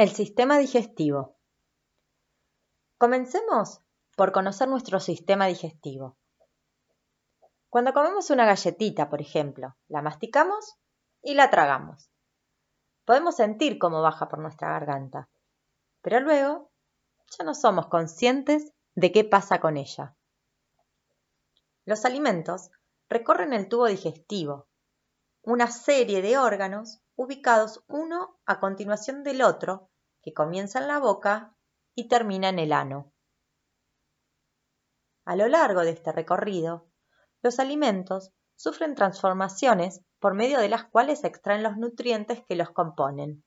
El sistema digestivo. Comencemos por conocer nuestro sistema digestivo. Cuando comemos una galletita, por ejemplo, la masticamos y la tragamos. Podemos sentir cómo baja por nuestra garganta, pero luego ya no somos conscientes de qué pasa con ella. Los alimentos recorren el tubo digestivo, una serie de órganos ubicados uno a continuación del otro que comienza en la boca y termina en el ano. A lo largo de este recorrido, los alimentos sufren transformaciones por medio de las cuales se extraen los nutrientes que los componen.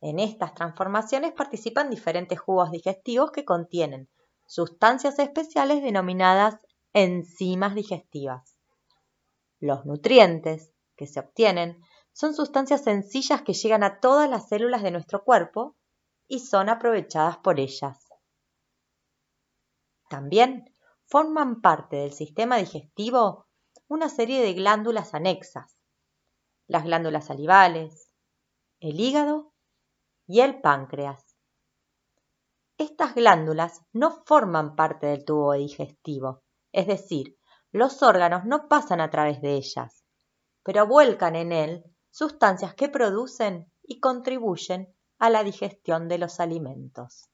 En estas transformaciones participan diferentes jugos digestivos que contienen sustancias especiales denominadas enzimas digestivas. Los nutrientes que se obtienen son sustancias sencillas que llegan a todas las células de nuestro cuerpo y son aprovechadas por ellas. También forman parte del sistema digestivo una serie de glándulas anexas, las glándulas salivales, el hígado y el páncreas. Estas glándulas no forman parte del tubo digestivo, es decir, los órganos no pasan a través de ellas, pero vuelcan en él sustancias que producen y contribuyen a la digestión de los alimentos.